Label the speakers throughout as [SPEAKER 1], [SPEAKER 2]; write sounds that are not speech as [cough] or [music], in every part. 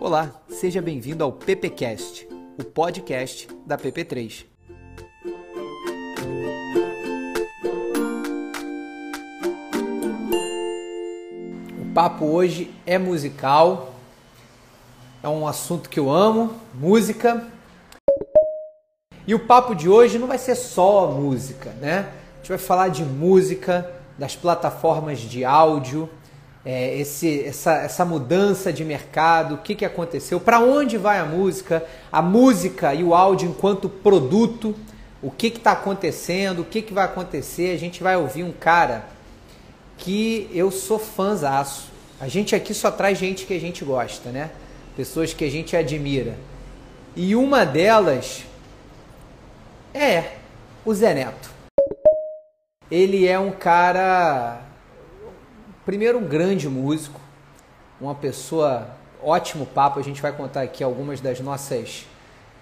[SPEAKER 1] Olá, seja bem-vindo ao PPcast, o podcast da PP3. O papo hoje é musical, é um assunto que eu amo, música. E o papo de hoje não vai ser só música, né? A gente vai falar de música, das plataformas de áudio, é, esse, essa, essa mudança de mercado, o que, que aconteceu, para onde vai a música, a música e o áudio enquanto produto, o que está acontecendo, o que, que vai acontecer. A gente vai ouvir um cara que eu sou fãzaço. A gente aqui só traz gente que a gente gosta, né? Pessoas que a gente admira. E uma delas é o Zé Neto. Ele é um cara Primeiro, um grande músico, uma pessoa, ótimo papo. A gente vai contar aqui algumas das nossas,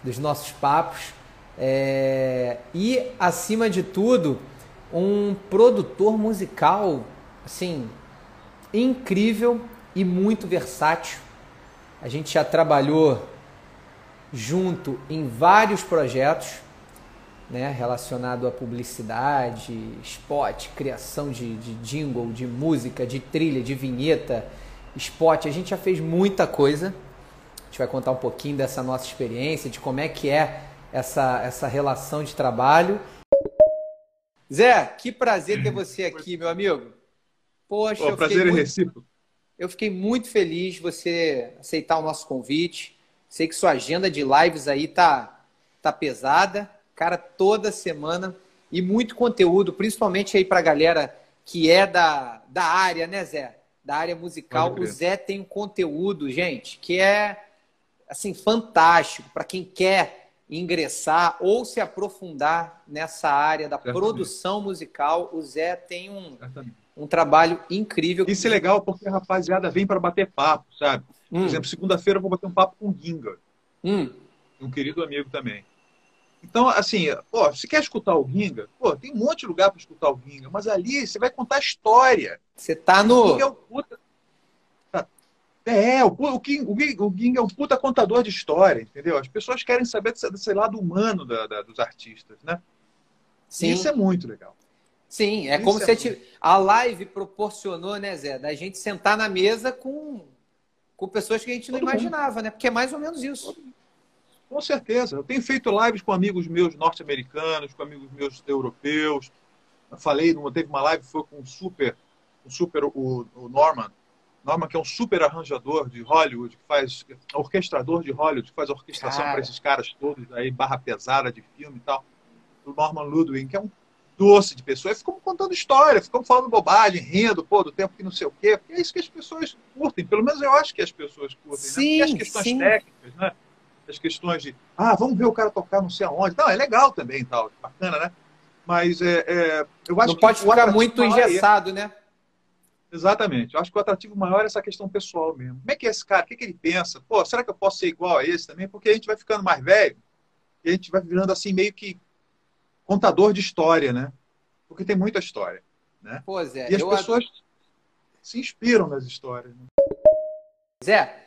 [SPEAKER 1] dos nossos papos. É, e, acima de tudo, um produtor musical, assim, incrível e muito versátil. A gente já trabalhou junto em vários projetos né, relacionado à publicidade, spot, criação de, de jingle, de música, de trilha, de vinheta, spot. A gente já fez muita coisa. A gente vai contar um pouquinho dessa nossa experiência, de como é que é essa, essa relação de trabalho. Zé, que prazer ter você aqui, meu amigo.
[SPEAKER 2] Poxa, Pô, prazer é muito, recíproco.
[SPEAKER 1] Eu fiquei muito feliz de você aceitar o nosso convite. Sei que sua agenda de lives aí tá, tá pesada. Cara, toda semana e muito conteúdo, principalmente aí para a galera que é da, da área, né, Zé? Da área musical. O Zé tem um conteúdo, gente, que é assim fantástico para quem quer ingressar ou se aprofundar nessa área da Certamente. produção musical. O Zé tem um, um trabalho incrível.
[SPEAKER 2] Isso é legal porque a rapaziada vem para bater papo, sabe? Por hum. exemplo, segunda-feira eu vou bater um papo com o Ginga, hum. um querido amigo também. Então, assim, pô, se quer escutar o Ginga, pô, tem um monte de lugar para escutar o Ginga, mas ali você vai contar a história.
[SPEAKER 1] Você tá no.
[SPEAKER 2] O Ginga é o puta. Tá. É, o, o, King, o, Ginga é um puta contador de história, entendeu? As pessoas querem saber desse, lado humano da, da, dos artistas, né? Sim. E isso é muito legal.
[SPEAKER 1] Sim, é isso como é se muito... a live proporcionou, né, Zé, da gente sentar na mesa com, com pessoas que a gente não Todo imaginava, mundo. né? Porque é mais ou menos isso. Todo
[SPEAKER 2] com certeza. Eu tenho feito lives com amigos meus norte-americanos, com amigos meus europeus. Eu falei, teve uma live foi com um super, um super o, o Norman, Norman que é um super arranjador de Hollywood, que faz orquestrador de Hollywood, que faz orquestração para esses caras todos aí barra pesada de filme e tal. O Norman Ludwig, que é um doce de pessoa. E ficamos contando história, ficamos falando bobagem, rindo, pô, do tempo que não sei o quê. Porque é isso que as pessoas curtem. Pelo menos eu acho que as pessoas curtem.
[SPEAKER 1] Sim,
[SPEAKER 2] né? Porque as questões
[SPEAKER 1] sim.
[SPEAKER 2] técnicas, né? As questões de, ah, vamos ver o cara tocar não sei aonde. Não, é legal também, tal, bacana, né? Mas é, é eu acho
[SPEAKER 1] não que pode ficar muito é engessado, é... né?
[SPEAKER 2] Exatamente. Eu acho que o atrativo maior é essa questão pessoal mesmo. Como é que é esse cara? O que, que ele pensa? Pô, será que eu posso ser igual a esse também? Porque a gente vai ficando mais velho e a gente vai virando assim meio que contador de história, né? Porque tem muita história, né?
[SPEAKER 1] Pois é.
[SPEAKER 2] E as pessoas se inspiram nas histórias. Né?
[SPEAKER 1] Zé,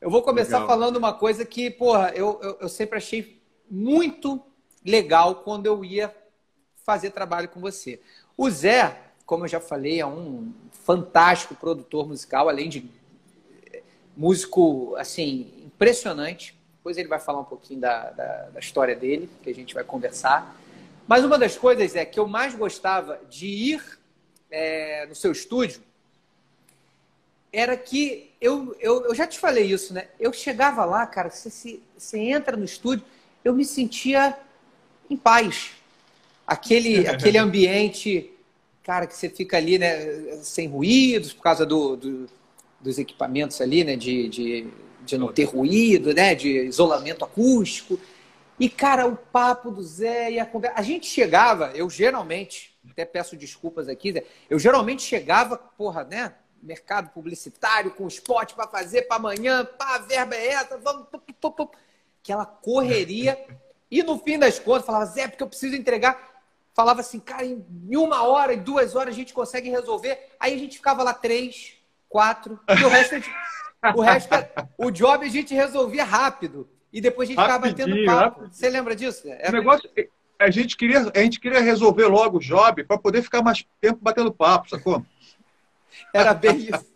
[SPEAKER 1] eu vou começar legal. falando uma coisa que, porra, eu, eu, eu, sempre achei muito legal quando eu ia fazer trabalho com você. O Zé, como eu já falei, é um fantástico produtor musical, além de eh, músico, assim, impressionante. Depois ele vai falar um pouquinho da, da, da história dele, que a gente vai conversar. Mas uma das coisas é que eu mais gostava de ir é, no seu estúdio era que eu, eu, eu já te falei isso, né? Eu chegava lá, cara, você, você entra no estúdio, eu me sentia em paz. Aquele, [laughs] aquele ambiente, cara, que você fica ali, né, sem ruídos, por causa do, do dos equipamentos ali, né, de, de, de não ter ruído, né, de isolamento acústico. E, cara, o papo do Zé e a conversa. A gente chegava, eu geralmente, até peço desculpas aqui, Zé, eu geralmente chegava, porra, né? Mercado publicitário, com spot para fazer para amanhã, pá, a verba é essa, vamos. Aquela correria. E no fim das contas, falava, Zé, porque eu preciso entregar. Falava assim, cara, em uma hora, em duas horas a gente consegue resolver. Aí a gente ficava lá três, quatro, e o resto gente, O resto, o job a gente resolvia rápido. E depois a gente ficava batendo papo. Rapidinho. Você lembra disso?
[SPEAKER 2] Era... O negócio, a gente queria, a gente queria resolver logo o job para poder ficar mais tempo batendo papo, sacou?
[SPEAKER 1] Era bem isso.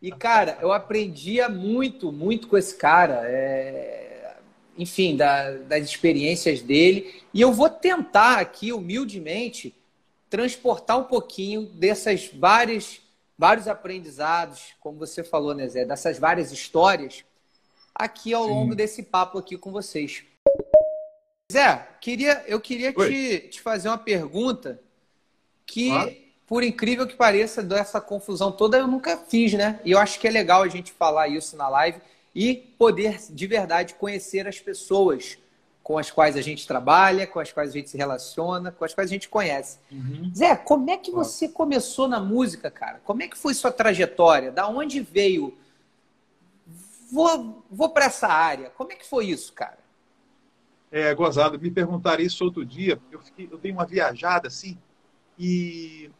[SPEAKER 1] E, cara, eu aprendia muito, muito com esse cara. É... Enfim, da, das experiências dele. E eu vou tentar aqui, humildemente, transportar um pouquinho dessas várias, vários aprendizados, como você falou, né, Zé? Dessas várias histórias aqui ao Sim. longo desse papo aqui com vocês. Zé, queria, eu queria te, te, fazer uma pergunta que ah por incrível que pareça, dessa confusão toda eu nunca fiz, né? E eu acho que é legal a gente falar isso na live e poder de verdade conhecer as pessoas com as quais a gente trabalha, com as quais a gente se relaciona, com as quais a gente conhece. Uhum. Zé, como é que você começou na música, cara? Como é que foi sua trajetória? Da onde veio? Vou, vou para essa área. Como é que foi isso, cara?
[SPEAKER 2] É, gozado. Me perguntaram isso outro dia. Eu, fiquei, eu dei uma viajada assim e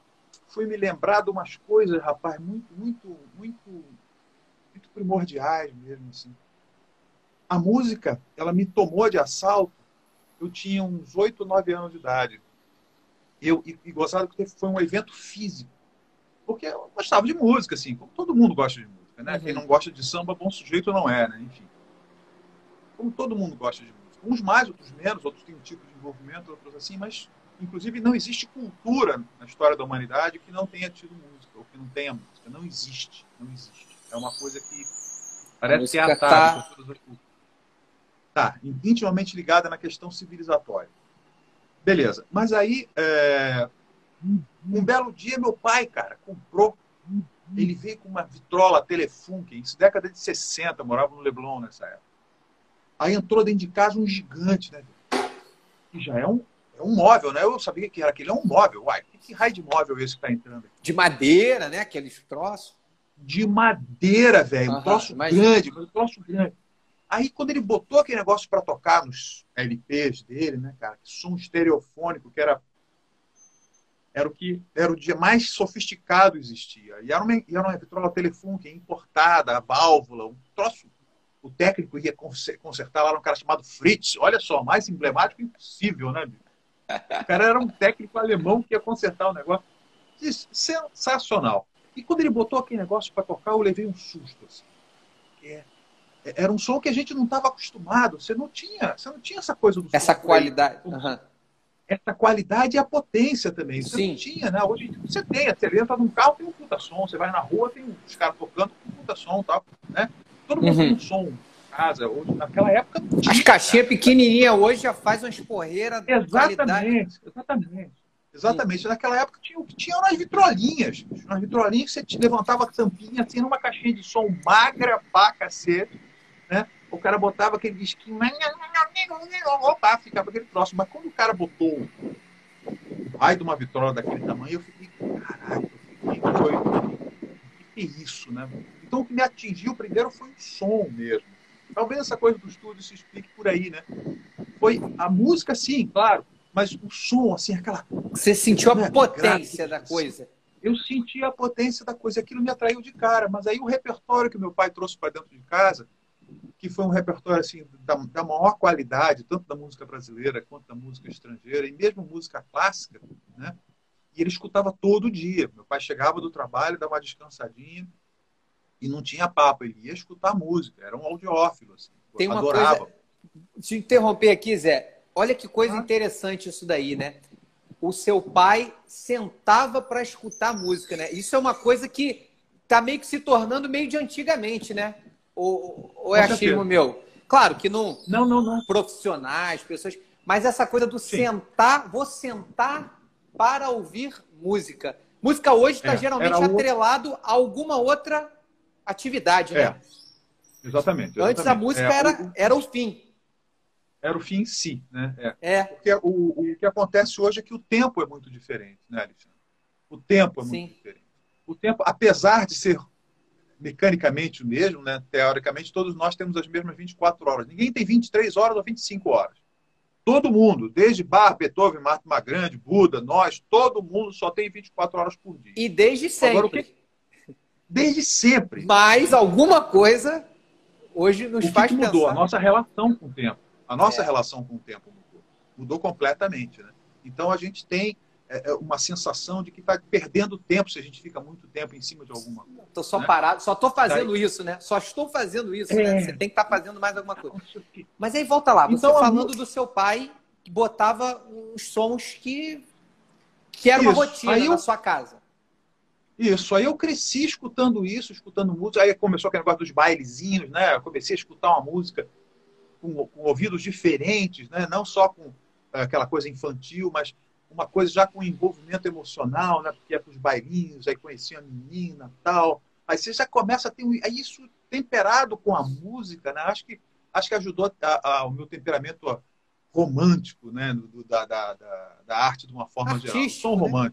[SPEAKER 2] foi me lembrar de umas coisas, rapaz, muito, muito, muito, muito primordiais mesmo, assim. A música, ela me tomou de assalto. Eu tinha uns oito, nove anos de idade. Eu, e, e gostava que foi um evento físico. Porque eu gostava de música, assim, como todo mundo gosta de música, né? Uhum. Quem não gosta de samba, bom sujeito não é, né? Enfim. Como todo mundo gosta de música. Uns mais, outros menos, outros têm um tipo de envolvimento, outros assim, mas inclusive, não existe cultura na história da humanidade que não tenha tido música, ou que não tenha música. Não existe. Não existe. É uma coisa que parece que é tá... todas as culturas. Tá, intimamente ligada na questão civilizatória. Beleza. Mas aí, é... um belo dia, meu pai, cara, comprou. Ele veio com uma vitrola Telefunken, isso década de 60, morava no Leblon nessa época. Aí entrou dentro de casa um gigante, né? Que já é um, é um móvel, né? Eu sabia que era aquele, é um móvel. Uai, que raio de móvel é esse que está entrando aqui?
[SPEAKER 1] De madeira, né? Aqueles troços.
[SPEAKER 2] De madeira, velho. Um troço grande, um troço grande. Aí, quando ele botou aquele negócio para tocar nos LPs dele, né, cara? Som estereofônico, que era era o que era o dia mais sofisticado existia. E era uma, era uma vitrola Telefunken importada, a válvula, um troço. O técnico ia consertar lá um cara chamado Fritz. Olha só, mais emblemático impossível, né, bicho? O cara era um técnico alemão que ia consertar o negócio. Sensacional. E quando ele botou aquele negócio para tocar, eu levei um susto. Assim. É, era um som que a gente não estava acostumado. Você não tinha, você não tinha essa coisa do
[SPEAKER 1] essa qualidade. Uhum.
[SPEAKER 2] Essa qualidade e a potência também. Você Sim. não tinha, né? Hoje você tem, você entra num carro, tem um puta som, você vai na rua, tem os caras tocando com um puta som tal, né? Todo mundo uhum. tem um som casa. Hoje, naquela época.
[SPEAKER 1] Tinha, As caixinhas pequenininhas hoje já faz uma esporreiras.
[SPEAKER 2] Exatamente, exatamente. Exatamente. Sim. Naquela época tinha o que tinha umas vitrolinhas. Umas vitrolinhas que você levantava a tampinha assim numa caixinha de som magra pra cacete. Né? O cara botava aquele disquinho. Opa, ficava aquele troço. Mas quando o cara botou o raio de uma vitrola daquele tamanho, eu fiquei, caralho, eu fiquei doido. O que é isso, né? Então o que me atingiu primeiro foi o som mesmo. Talvez essa coisa do estúdio se explique por aí, né? Foi a música, sim, claro, mas o som, assim, aquela.
[SPEAKER 1] Você sentiu a né, potência da coisa.
[SPEAKER 2] Eu senti a potência da coisa, aquilo me atraiu de cara. Mas aí o repertório que meu pai trouxe para dentro de casa, que foi um repertório assim da, da, maior qualidade, tanto da música brasileira quanto da música estrangeira e mesmo música clássica, né? E ele escutava todo dia. Meu pai chegava do trabalho, dava uma descansadinha, e não tinha papo, ele ia escutar música, era um audiófilo, assim,
[SPEAKER 1] Tem uma adorava. Coisa... Deixa eu interromper aqui, Zé. Olha que coisa ah. interessante isso daí, né? O seu pai sentava para escutar música, né? Isso é uma coisa que tá meio que se tornando meio de antigamente, né? Ou, ou é achismo meu? Claro que não,
[SPEAKER 2] não, não, não.
[SPEAKER 1] Profissionais, pessoas. Mas essa coisa do Sim. sentar, vou sentar para ouvir música. Música hoje está é, geralmente atrelado a alguma outra atividade, né? É.
[SPEAKER 2] Exatamente, exatamente.
[SPEAKER 1] Antes a música é, era, o, era o fim.
[SPEAKER 2] Era o fim em si, né?
[SPEAKER 1] É. é.
[SPEAKER 2] Porque o, o que acontece hoje é que o tempo é muito diferente, né, Alexandre? O tempo é muito Sim. diferente. O tempo, apesar de ser mecanicamente o mesmo, né? Teoricamente, todos nós temos as mesmas 24 horas. Ninguém tem 23 horas ou 25 horas. Todo mundo, desde Bach, Beethoven, Martin Grande, Buda, nós, todo mundo só tem 24 horas por dia.
[SPEAKER 1] E desde sempre. Agora, o que,
[SPEAKER 2] Desde sempre.
[SPEAKER 1] Mas alguma coisa hoje nos
[SPEAKER 2] o que
[SPEAKER 1] faz
[SPEAKER 2] que mudou?
[SPEAKER 1] pensar.
[SPEAKER 2] A nossa relação com o tempo. A nossa
[SPEAKER 1] É.
[SPEAKER 2] relação com o tempo mudou. Mudou completamente. Né? Então a gente tem é, é, uma sensação de que está perdendo tempo se a gente fica muito tempo em cima de alguma coisa.
[SPEAKER 1] Tô só
[SPEAKER 2] né?
[SPEAKER 1] parado, só tô fazendo isso, né? Só estou fazendo isso, né?
[SPEAKER 2] É.
[SPEAKER 1] Você tem que estar fazendo mais alguma coisa. Mas aí volta lá, você
[SPEAKER 2] Então, a
[SPEAKER 1] falando do seu pai que botava uns sons que que era uma
[SPEAKER 2] Isso.
[SPEAKER 1] rotina
[SPEAKER 2] Aí
[SPEAKER 1] na
[SPEAKER 2] eu-
[SPEAKER 1] sua casa.
[SPEAKER 2] Isso, aí eu cresci escutando isso, escutando música. Aí começou aquele negócio dos bailezinhos, né? Eu comecei a escutar uma música com, com ouvidos diferentes, né? Não só com eh, aquela coisa infantil, mas uma coisa já com envolvimento emocional, né? Porque ia para os bailinhos, aí conhecia a menina tal. Aí você já começa a ter um, aí isso temperado com a música, né? Acho que acho que ajudou a- a- o meu temperamento romântico, né? Do- da, da, da, arte de uma forma geral. Eu
[SPEAKER 1] Artístico,
[SPEAKER 2] sou um
[SPEAKER 1] né?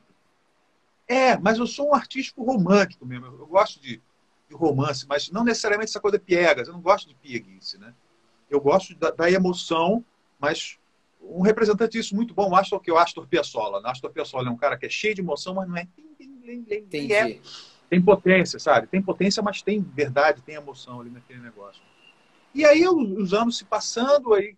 [SPEAKER 2] É, mas eu sou um artístico romântico mesmo. Eu gosto de, de romance, mas não necessariamente essa coisa piegas. Eu não gosto de pieguice, né? Eu gosto da, da emoção, mas um representante disso muito bom, o Astor, que é o Astor Piazzolla. né? Astor Piazzolla é um cara que é cheio de emoção, mas não é...
[SPEAKER 1] Entendi.
[SPEAKER 2] É, tem potência, sabe? Tem potência, mas tem verdade, tem emoção ali naquele negócio. E aí os os anos se passando, aí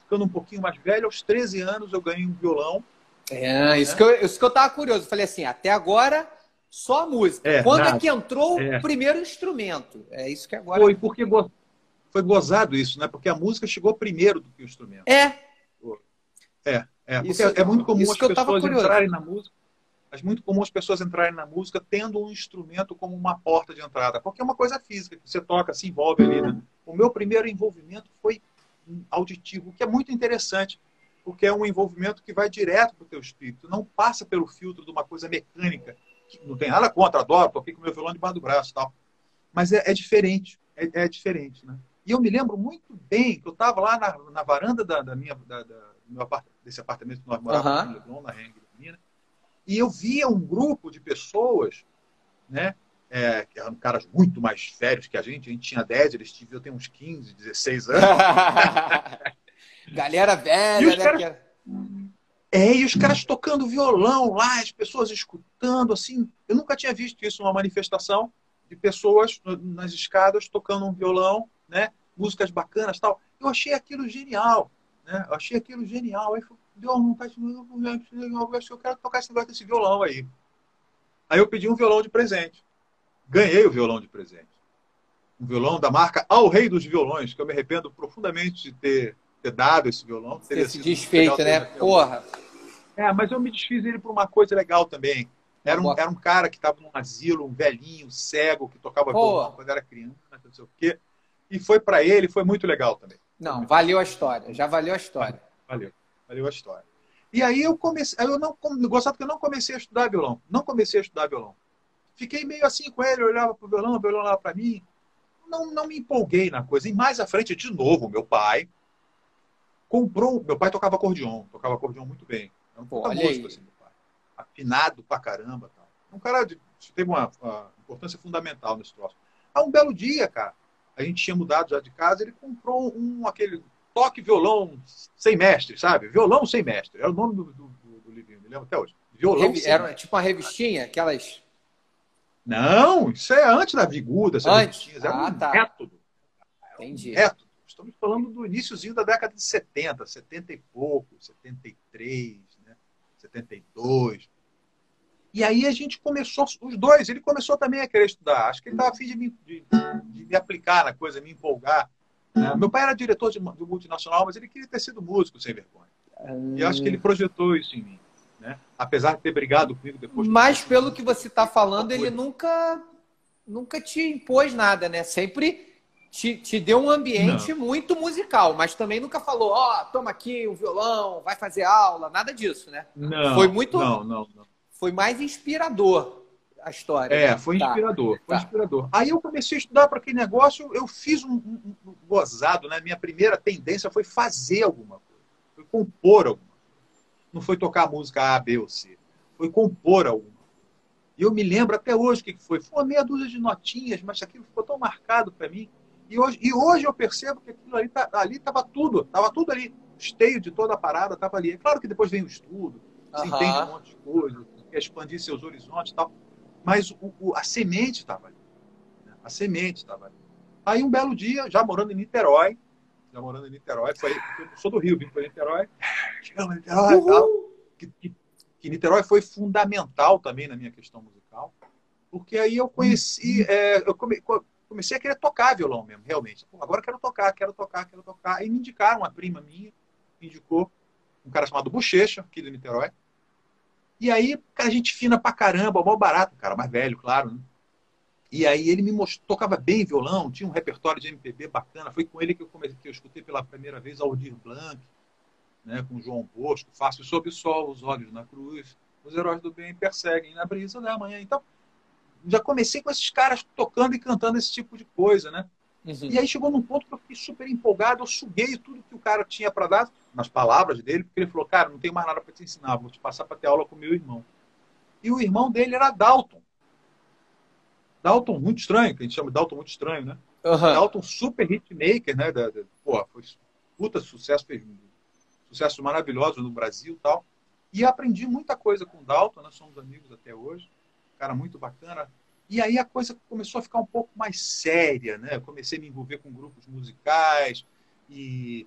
[SPEAKER 2] ficando um pouquinho mais velho, aos 13 anos eu ganhei um violão.
[SPEAKER 1] É, isso, que eu, isso que eu tava curioso. Eu falei assim, até agora só a música.
[SPEAKER 2] É,
[SPEAKER 1] Quando é
[SPEAKER 2] nada.
[SPEAKER 1] que entrou
[SPEAKER 2] É.
[SPEAKER 1] o primeiro instrumento? É isso que agora.
[SPEAKER 2] Foi porque go- foi gozado isso, né? Porque a música chegou primeiro do que o instrumento.
[SPEAKER 1] É,
[SPEAKER 2] É, porque
[SPEAKER 1] Isso-
[SPEAKER 2] é muito comum as pessoas entrarem na música. É muito comum as pessoas entrarem na música tendo um instrumento como uma porta de entrada, porque é uma coisa física que você toca, se envolve ali. Né? O meu primeiro envolvimento foi auditivo, o que é muito interessante, porque é um envolvimento que vai direto para o teu espírito, não passa pelo filtro de uma coisa mecânica, que não tem nada contra, adoro, toquei com meu violão debaixo do braço tal. Mas é, é diferente, é, é diferente, né? E eu me lembro muito bem que eu estava lá na, na varanda da, da minha, da, da- do meu apart- desse apartamento que nós morávamos
[SPEAKER 1] Aham.
[SPEAKER 2] no Leblon, na Rengue Minas, e eu via um grupo de pessoas, né? é, que eram caras muito mais velhos que a gente, a gente tinha 10, eles deviam ter uns 15, 16 anos. [laughs]
[SPEAKER 1] Galera
[SPEAKER 2] E
[SPEAKER 1] velha,
[SPEAKER 2] os
[SPEAKER 1] né?
[SPEAKER 2] caras-
[SPEAKER 1] era-
[SPEAKER 2] É, e os caras tocando violão lá, as pessoas escutando, assim. Eu nunca tinha visto isso numa manifestação de pessoas nas escadas tocando um violão, né? Músicas bacanas tal. Eu achei aquilo genial, né? Eu achei aquilo genial. Aí falei, deu uma vontade, eu acho que eu quero tocar esse negócio desse violão aí. Aí eu pedi um violão de presente. Ganhei o violão de presente. Um violão da marca Ao Rei dos Violões, que eu me arrependo profundamente de ter, ter dado esse violão.
[SPEAKER 1] Esse
[SPEAKER 2] sido
[SPEAKER 1] desfeito, né?
[SPEAKER 2] ter
[SPEAKER 1] Porra.
[SPEAKER 2] é, mas eu me desfiz ele por uma coisa legal também. Era um, era um cara que estava num asilo, um velhinho, cego, que tocava
[SPEAKER 1] Pô.
[SPEAKER 2] violão quando era criança, não sei o quê. E foi para ele, foi muito legal também.
[SPEAKER 1] Não, valeu a história. Já valeu a história.
[SPEAKER 2] Valeu, valeu a história. E aí eu comecei, eu não gostava que eu não comecei a estudar violão, não comecei a estudar violão. Fiquei meio assim com ele, eu olhava pro violão, o violão olhava para mim. Não, não me empolguei na coisa. E mais à frente, de novo, meu pai comprou. Meu pai tocava acordeon, tocava acordeon muito bem. Era um puta músico, assim, meu pai. Afinado pra caramba. Tal. Um cara de, teve uma, uma importância fundamental nesse troço. Aí um belo dia, cara, a gente tinha mudado já de casa, ele comprou um aquele toque violão sem mestre, sabe? Violão sem mestre. Era o nome do, do, do, do livrinho, me lembro até hoje. Violão
[SPEAKER 1] Revi-
[SPEAKER 2] sem
[SPEAKER 1] Era
[SPEAKER 2] mestre.
[SPEAKER 1] tipo uma revistinha, aquelas.
[SPEAKER 2] Não, isso é antes da Viguda, essas
[SPEAKER 1] Antes?
[SPEAKER 2] revistinhas. Era
[SPEAKER 1] Ah,
[SPEAKER 2] um
[SPEAKER 1] tá.
[SPEAKER 2] método.
[SPEAKER 1] Entendi.
[SPEAKER 2] método. Estamos falando do iníciozinho da década de 70, 70 e pouco, 73, né? 72. E aí a gente começou, os dois, ele começou também a querer estudar. Acho que ele estava afim de me, de, de me aplicar na coisa, me empolgar. né? Meu pai era diretor de, de multinacional, mas ele queria ter sido músico sem vergonha. E acho que ele projetou isso em mim. Né? Apesar de ter brigado comigo depois.
[SPEAKER 1] Mas pelo que você está falando, ele nunca, nunca te impôs nada, né? Sempre te, te deu um ambiente muito musical, mas também nunca falou, ó, toma aqui o violão, vai fazer aula, nada disso, né?
[SPEAKER 2] Não,
[SPEAKER 1] Foi muito-
[SPEAKER 2] Não, não, não.
[SPEAKER 1] Foi mais inspirador a história.
[SPEAKER 2] É, foi
[SPEAKER 1] Tá.
[SPEAKER 2] inspirador, foi
[SPEAKER 1] Tá.
[SPEAKER 2] inspirador. Aí eu comecei a estudar para aquele negócio, eu fiz um, um- um gozado, né? Minha primeira tendência foi fazer alguma coisa, foi compor alguma coisa. Não foi tocar música A, B ou C, foi compor alguma. E eu me lembro até hoje o que que foi. Foi uma meia dúzia de notinhas, mas aquilo ficou tão marcado para mim. E hoje, e hoje eu percebo que aquilo ali tá- estava tudo, estava tudo ali. O esteio de toda a parada estava ali. É claro que depois vem o estudo, se
[SPEAKER 1] Aham.
[SPEAKER 2] entende um monte de coisa, quer expandir seus horizontes e tal. Mas o- o- a semente estava ali. A semente estava ali. Aí um belo dia, já morando em Niterói, já morando em Niterói, foi, eu sou do Rio, vim para Niterói, chegamos em Niterói tal, que, que, que, Niterói foi fundamental também na minha questão musical, porque aí eu conheci, é, eu come, comecei a querer tocar violão mesmo, realmente. Pô, agora quero tocar, quero tocar, quero tocar. Aí me indicaram, uma prima minha, me indicou um cara chamado Bochecha, aqui de Niterói. E aí, cara, gente fina pra caramba, mal barato, cara, mais velho, claro, né? E aí ele me mostrou, tocava bem violão, tinha um repertório de MPB bacana. Foi com ele que eu comecei, que eu escutei pela primeira vez Aldir Blanc, né, com João Bosco, Fácil sob o sol, os olhos na cruz, os heróis do bem perseguem na brisa da manhã. Então, já comecei com esses caras tocando e cantando esse tipo de coisa, né? Uhum. E aí chegou num ponto que eu fiquei super empolgado, eu suguei tudo que o cara tinha para dar, nas palavras dele, porque ele falou, cara, não tenho mais nada para te ensinar, vou te passar para ter aula com meu irmão. E o irmão dele era Dalton. Dalton muito estranho, que a gente chama de Dalton muito estranho, né? Uhum. Dalton super hitmaker, né? Da, da, pô, foi puta sucesso, fez sucesso maravilhoso no Brasil e tal. E aprendi muita coisa com o Dalton, nós somos amigos até hoje. Cara muito bacana. E aí a coisa começou a ficar um pouco mais séria, né? Eu comecei a me envolver com grupos musicais e,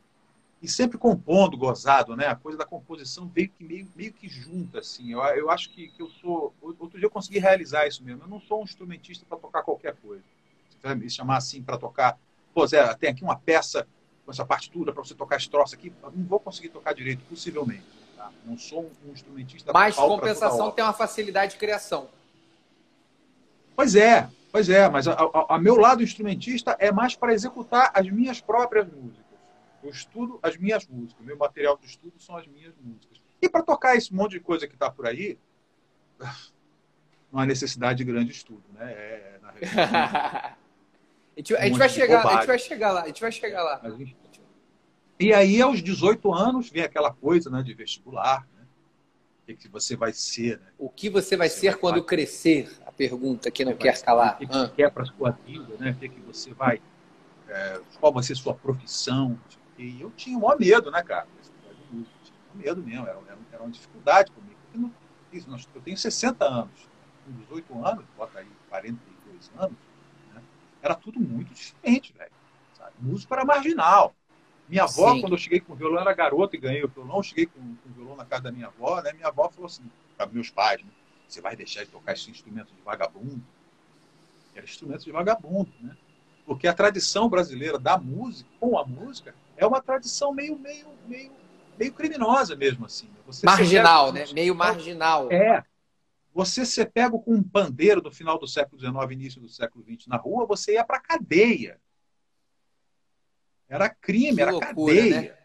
[SPEAKER 2] e sempre compondo, gozado, né? A coisa da composição veio que meio, meio que junta, assim. Eu, eu acho que, que eu sou... Outro dia eu consegui realizar isso mesmo. Eu não sou um instrumentista para tocar qualquer coisa. Você vai me chamar assim para tocar... Pô, Zé, tem aqui uma peça com essa partitura para você tocar esse troço aqui. Não vou conseguir tocar direito, possivelmente. Tá? Não sou um, um instrumentista...
[SPEAKER 1] Mas, compensação, tem uma facilidade de criação.
[SPEAKER 2] Pois é, pois é, mas a, a, a meu lado instrumentista é mais para executar as minhas próprias músicas. Eu estudo as minhas músicas, meu material de estudo são as minhas músicas. E para tocar esse monte de coisa que está por aí, não há necessidade de grande estudo, né? É, na
[SPEAKER 1] realidade, [laughs] a gente, a gente vai chegar, a gente vai chegar lá, a gente vai chegar lá.
[SPEAKER 2] E aí, aos 18 anos, vem aquela coisa né, de vestibular, O que você vai ser, né?
[SPEAKER 1] O que você vai você ser vai quando fazer. crescer? A pergunta que não quer calar.
[SPEAKER 2] O que, você quer para a sua vida, né? O que, que você vai. É, qual vai ser sua profissão? E eu tinha o maior medo, né, cara? Eu tinha medo mesmo, era, era, era uma dificuldade comigo. Não, isso, eu tenho 60 anos, com 18 anos, bota aí 42 anos, né? era tudo muito diferente, velho. Músico era marginal. Minha avó, Sim. quando eu cheguei com o violão, era garota e ganhei o violão. Eu cheguei com, com, o violão na casa da minha avó, né? Minha avó falou assim, para meus pais, né? você vai deixar de tocar esse instrumento de vagabundo? Era instrumento de vagabundo, né? Porque a tradição brasileira da música, com a música, é uma tradição meio, meio, meio, meio criminosa mesmo, assim. Né?
[SPEAKER 1] Você marginal, né? Meio marginal.
[SPEAKER 2] É. Você ser pego com um pandeiro do final do século XIX, início do século XX na rua, você ia para cadeia. Era crime, que era loucura, cadeia. Né?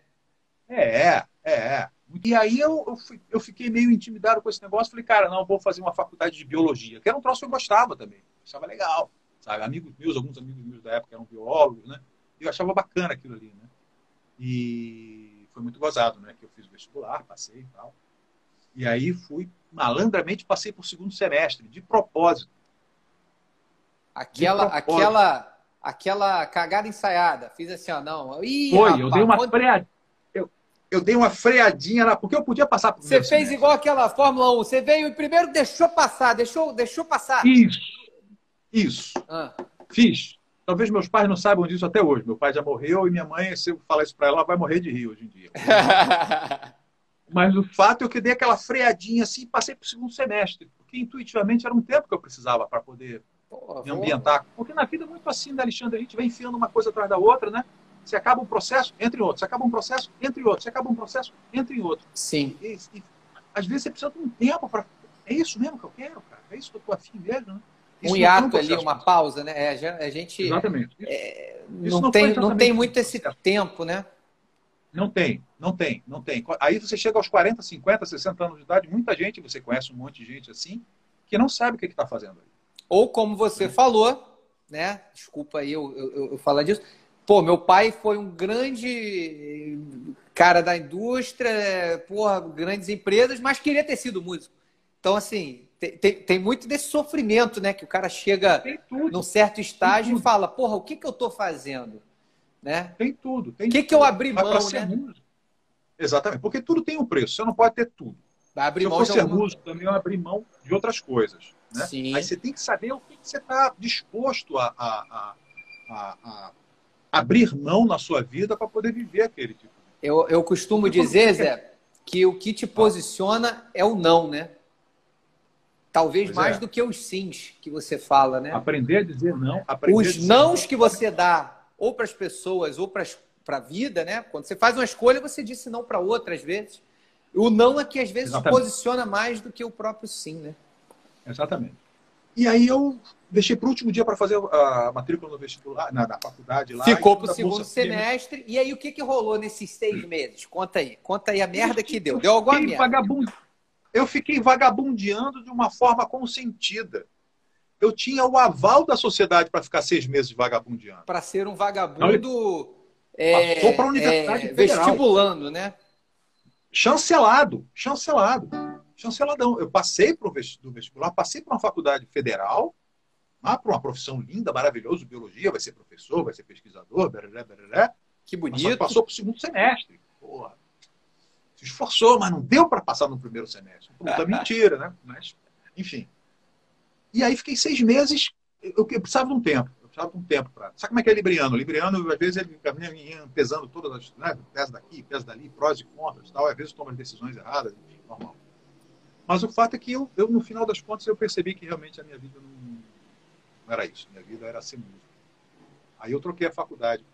[SPEAKER 2] É, é, é. E aí eu, eu, eu, fiquei meio intimidado com esse negócio. Falei, cara, não, vou fazer uma faculdade de biologia, que era um troço que eu gostava também. Achava legal, sabe? Amigos meus, alguns amigos meus da época eram biólogos, né? E eu achava bacana aquilo ali, né? E foi muito gozado, né? Que eu fiz o vestibular, passei e tal. E aí fui, malandramente, passei por segundo semestre, de propósito.
[SPEAKER 1] Aquela, de propósito. aquela aquela cagada ensaiada. Fiz assim, ó, não. Ih,
[SPEAKER 2] Foi, rapaz, eu dei uma freadinha. Eu, eu dei uma freadinha lá, porque eu podia passar
[SPEAKER 1] por Você fez igual aquela Fórmula 1. Você veio e primeiro deixou passar, deixou, deixou passar.
[SPEAKER 2] Isso. Isso. Ah. Fiz. Talvez meus pais não saibam disso até hoje. Meu pai já morreu e minha mãe, se eu falar isso para ela, ela vai morrer de rir hoje em dia. [laughs] Mas o fato é que eu dei aquela freadinha assim e passei para o segundo semestre, porque intuitivamente era um tempo que eu precisava para poder Me ambientar. Porque na vida é muito assim, né, Alexandre? A gente vai enfiando uma coisa atrás da outra, né? Você acaba um processo, entre outros. Você acaba um processo, entre outros. Você acaba um processo, entre outros.
[SPEAKER 1] Sim.
[SPEAKER 2] E, e, às vezes você precisa de um tempo para. É isso mesmo que eu quero, cara. É isso que eu tô afim mesmo, né?
[SPEAKER 1] Isso um hiato ali, uma pausa, né? É, a gente.
[SPEAKER 2] Exatamente.
[SPEAKER 1] É, não, não, tem, não tem muito esse tempo, né?
[SPEAKER 2] Não tem, não tem, não tem. Aí você chega aos 40, 50, 60 anos de idade, muita gente, você conhece um monte de gente assim, que não sabe o que está fazendo aí.
[SPEAKER 1] Ou como você falou, né? Desculpa aí eu, eu, eu falar disso. Pô, meu pai foi um grande cara da indústria, porra, grandes empresas, mas queria ter sido músico. Então, assim, tem, tem, tem muito desse sofrimento, né? Que o cara chega num certo estágio e fala, porra, o que, que eu tô fazendo? Né?
[SPEAKER 2] Tem tudo.
[SPEAKER 1] O que, que eu abri mão, né? Músico.
[SPEAKER 2] Exatamente, porque tudo tem um preço, você não pode ter tudo.
[SPEAKER 1] Vai abrir
[SPEAKER 2] Se eu fosse ser músico, também eu abri mão de outras coisas. Né? Aí você tem que saber o que você está disposto a, a, a, a, abrir mão na sua vida para poder viver aquele tipo.
[SPEAKER 1] Eu, eu costumo dizer, Zé, que o que te posiciona é o não, né? Talvez pois mais é. do que os sims que você fala, né?
[SPEAKER 2] Aprender a dizer não.
[SPEAKER 1] Os nãos não. que você dá, ou para as pessoas, ou para a vida, né? Quando você faz uma escolha, você disse não para outra, às vezes. O não é que às vezes Exatamente. posiciona mais do que o próprio sim, né?
[SPEAKER 2] Exatamente. E aí eu deixei para o último dia para fazer a matrícula no vestibular, na, na faculdade lá.
[SPEAKER 1] Ficou para o segundo semestre. E aí o que, que rolou nesses seis meses? Conta aí. Conta aí a merda que deu. Deu alguma merda.
[SPEAKER 2] Vagabund eu fiquei vagabundeando de uma forma consentida. Eu tinha o aval da sociedade para ficar seis meses vagabundeando.
[SPEAKER 1] Para ser um vagabundo. É,
[SPEAKER 2] Passou para a Universidade
[SPEAKER 1] é, Vestibulando, né?
[SPEAKER 2] Chancelado, chancelado, chanceladão. Eu passei para o vestibular, passei para uma faculdade federal, ah, para uma profissão linda, maravilhosa, biologia, vai ser professor, vai ser pesquisador,
[SPEAKER 1] que bonito.
[SPEAKER 2] passou para o segundo semestre. Porra se esforçou, mas não deu para passar no primeiro semestre. Puta [laughs] mentira, né? Mas, enfim. E aí fiquei seis meses, eu, precisava de um tempo. Eu precisava de um tempo para. Sabe como é que é Libriano? O Libriano, às vezes, ele ia pesando todas as. Né? Pesa daqui, pesa dali, prós e contras tal. Às vezes toma decisões erradas, enfim, normal. Mas o fato é que eu, eu, no final das contas, eu percebi que realmente a minha vida não, não era isso. Minha vida era ser músico. Aí eu troquei a faculdade.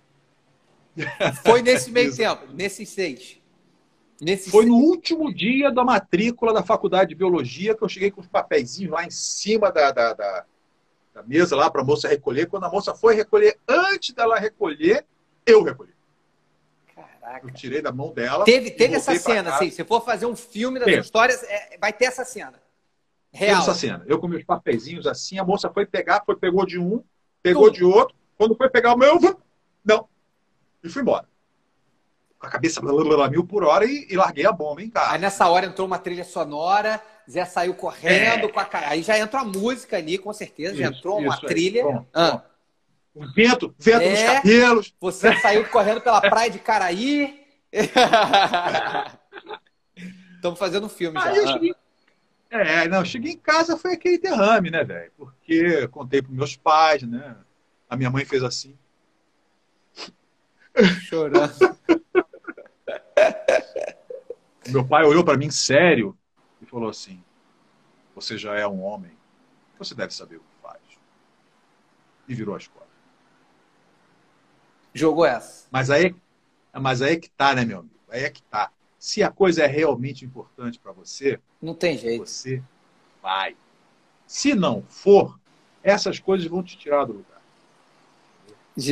[SPEAKER 2] [laughs]
[SPEAKER 1] Foi nesse meio tempo, nesses seis.
[SPEAKER 2] Nesse Foi no último dia da matrícula da faculdade de biologia que eu cheguei com os papéis lá em cima da, da, da, da mesa lá para a moça recolher. Quando a moça foi recolher, antes dela recolher, eu recolhi. Caraca. Eu tirei da mão dela.
[SPEAKER 1] Teve, teve essa cena, assim. Se for fazer um filme das histórias, é, vai ter essa cena.
[SPEAKER 2] Real. Teve essa cena. Eu com meus papeizinhos assim, a moça foi pegar, foi, pegou de um, pegou de outro. Quando foi pegar o meu, não. E fui embora com a cabeça blá, blá, blá, mil por hora e, e, larguei a bomba em casa.
[SPEAKER 1] Aí nessa hora entrou uma trilha sonora, Zé saiu correndo, é. com a, aí já entrou a música ali, com certeza, já entrou uma trilha. Ah.
[SPEAKER 2] O vento, vento é, nos cabelos.
[SPEAKER 1] Você saiu correndo pela praia de Caraí. [laughs] Estamos fazendo um filme aí já. Cheguei...
[SPEAKER 2] É, não, cheguei em casa, foi aquele derrame, né, velho? Porque contei para meus pais, né? A minha mãe fez assim.
[SPEAKER 1] Chorando. [laughs]
[SPEAKER 2] Meu pai olhou para mim sério e falou assim: Você já é um homem, você deve saber o que faz. E virou as costas.
[SPEAKER 1] Jogou essa.
[SPEAKER 2] Mas aí, mas aí é que tá, né, meu amigo? Aí é que tá. Se a coisa é realmente importante para você,
[SPEAKER 1] não tem jeito.
[SPEAKER 2] Você vai. Se não for, essas coisas vão te tirar do lugar.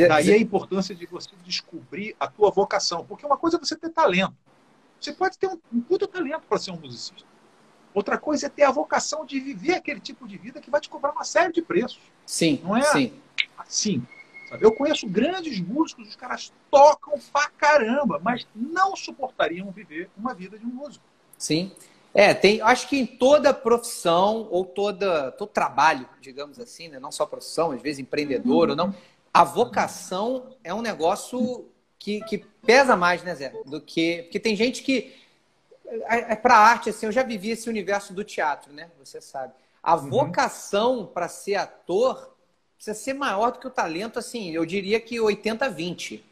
[SPEAKER 2] Daí a importância de você descobrir a tua vocação. Porque uma coisa é você ter talento. Você pode ter um, um puta talento para ser um musicista. Outra coisa é ter a vocação de viver aquele tipo de vida que vai te cobrar uma série de preços.
[SPEAKER 1] Sim.
[SPEAKER 2] Não é
[SPEAKER 1] sim.
[SPEAKER 2] assim. Sabe? Eu conheço grandes músicos, os caras tocam pra caramba, mas não suportariam viver uma vida de um músico.
[SPEAKER 1] Sim. É, tem, acho que em toda profissão ou toda, todo trabalho, digamos assim, né? não só profissão, às vezes empreendedor uhum. ou não, a vocação é um negócio que, que pesa mais, né, Zé? Do que. Porque tem gente que. É, é para arte, assim, eu já vivi esse universo do teatro, né? Você sabe. A uhum. vocação para ser ator precisa ser maior do que o talento, assim, eu diria que 80-20.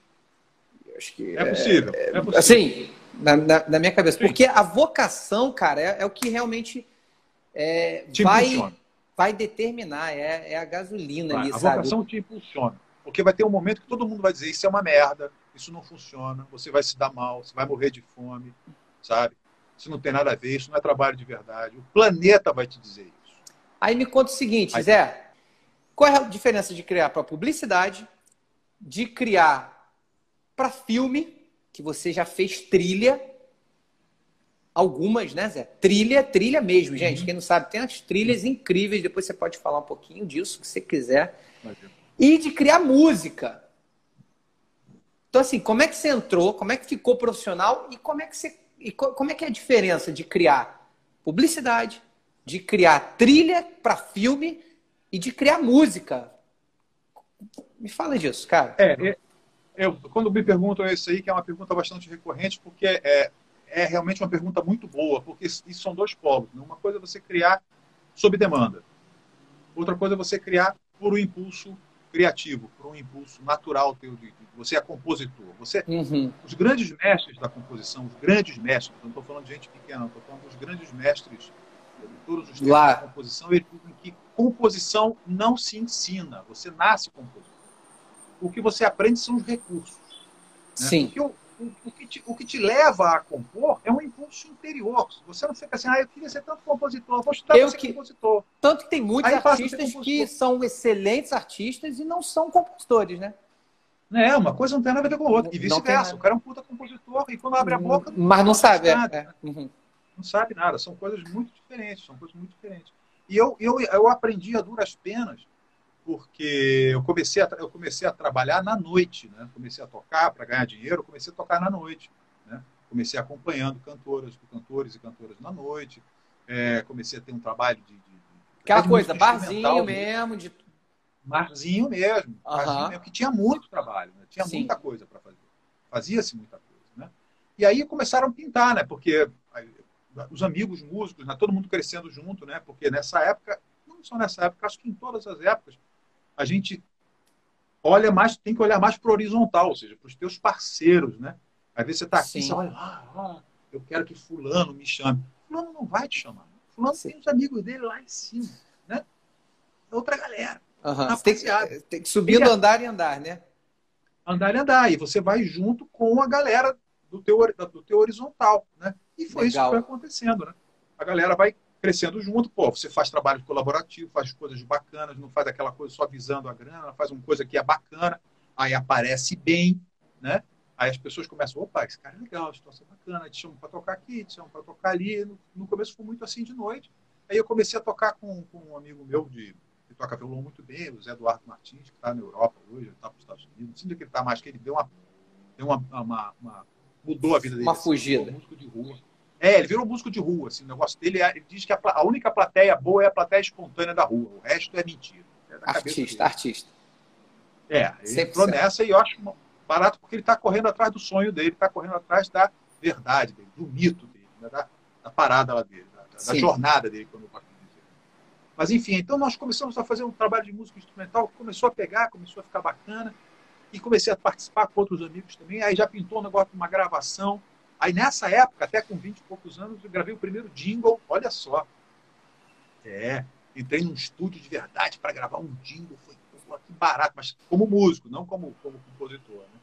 [SPEAKER 2] Acho que é, possível, é, é possível.
[SPEAKER 1] Assim, na, na, na minha cabeça. Sim. Porque a vocação, cara, é, é o que realmente é, vai, vai determinar, é, é a gasolina vai, ali,
[SPEAKER 2] a
[SPEAKER 1] sabe?
[SPEAKER 2] A vocação te impulsiona. Porque vai ter um momento que todo mundo vai dizer isso é uma merda, isso não funciona, você vai se dar mal, você vai morrer de fome, sabe? Isso não tem nada a ver, isso não é trabalho de verdade. O planeta vai te dizer isso.
[SPEAKER 1] Aí me conta o seguinte, Aí... Zé, qual é a diferença de criar para publicidade, de criar para filme, que você já fez trilha, algumas, né, Zé? Trilha, trilha mesmo, gente. Uhum. Quem não sabe, tem as trilhas incríveis, depois você pode falar um pouquinho disso, se você quiser. Imagina e de criar música. Então, assim, como é que você entrou, como é que ficou profissional e como é que você. E como é que é a diferença de criar publicidade, de criar trilha para filme e de criar música? Me fala disso, cara.
[SPEAKER 2] É, é, eu, quando me perguntam isso aí, que é uma pergunta bastante recorrente, porque é, é realmente uma pergunta muito boa, porque isso são dois polos. Né? Uma coisa é você criar sob demanda. outra coisa é você criar por um impulso criativo, por um impulso natural teu de, de você é compositor. Você, uhum. os grandes mestres da composição, os grandes mestres, não estou falando de gente pequena, estou falando dos grandes mestres de todos os tempos da composição, eles dizem que composição não se ensina, você nasce compositor. O que você aprende são os recursos. Né?
[SPEAKER 1] Sim.
[SPEAKER 2] Porque o, o, o, que te, o que te leva a compor é um impulso interior. Você não fica assim, ah, eu queria ser tanto compositor, vou estudar ser que, compositor.
[SPEAKER 1] Tanto que tem muitos Aí artistas que são excelentes artistas e não são compositores, né?
[SPEAKER 2] É, uma coisa não tem nada a ver com a outra. E vice-versa. O cara é um puta compositor e quando abre a boca.
[SPEAKER 1] Mas não, não sabe, é. nada, é.
[SPEAKER 2] Uhum. Não sabe nada. São coisas muito diferentes. São coisas muito diferentes. E eu, eu, eu aprendi a duras penas, porque eu comecei a, eu comecei a trabalhar na noite, né? Comecei a tocar para ganhar dinheiro, comecei a tocar na noite, né? Comecei acompanhando cantoras, cantores e cantoras na noite. É, comecei a ter um trabalho de, de, de
[SPEAKER 1] aquela coisa, barzinho mesmo, de
[SPEAKER 2] Marzinho mesmo, uhum. Marzinho mesmo, que tinha muito trabalho, né? tinha Sim. muita coisa para fazer. Fazia-se muita coisa. Né? E aí começaram a pintar, né? Porque os amigos músicos, né? todo mundo crescendo junto, né? Porque nessa época, não só nessa época, acho que em todas as épocas, a gente olha mais, tem que olhar mais para o horizontal, ou seja, para os teus parceiros, né? Às vezes você está aqui, Sim. você olha, ah, ah, eu quero que fulano me chame. Fulano não vai te chamar. Fulano Sim. tem os amigos dele lá em cima, né? É outra galera.
[SPEAKER 1] Uhum. Tem, tem, que subir do andar e andar, né?
[SPEAKER 2] Andar e andar. E você vai junto com a galera do teu, do teu horizontal, né? E foi Legal. isso que foi acontecendo, né? A galera vai crescendo junto, pô, você faz trabalho colaborativo, faz coisas bacanas, não faz aquela coisa só visando a grana, faz uma coisa que é bacana, aí aparece bem, né? Aí as pessoas começam, opa, esse cara é legal, situação é bacana, te chamam para tocar aqui, te chamam para tocar ali. No, no, começo foi muito assim de noite. Aí eu comecei a tocar com, com um amigo meu de toca violão muito bem, o Zé Eduardo Martins, que está na Europa hoje, está para os Estados Unidos. Não sei onde é que ele está mais, que ele deu uma, deu uma, uma, uma mudou a vida dele.
[SPEAKER 1] Uma fugida.
[SPEAKER 2] músico de rua. É, ele virou músico de rua. Assim, o negócio dele é, ele diz que a, a, única plateia boa é a plateia espontânea da rua. O resto é mentira. É
[SPEAKER 1] artista, artista.
[SPEAKER 2] É, ele entrou nessa e eu acho barato porque ele está correndo atrás do sonho dele, está correndo atrás da verdade dele, do mito dele, né, da, da, parada lá dele, da, da jornada dele quando mas enfim, então nós começamos a fazer um trabalho de música instrumental, começou a pegar, começou a ficar bacana, e comecei a participar com outros amigos também. Aí já pintou um negócio de uma gravação. Aí nessa época, até com 20 e poucos anos, eu gravei o primeiro jingle, olha só. É, entrei num estúdio de verdade para gravar um jingle, foi que barato, mas como músico, não como, como compositor. Né?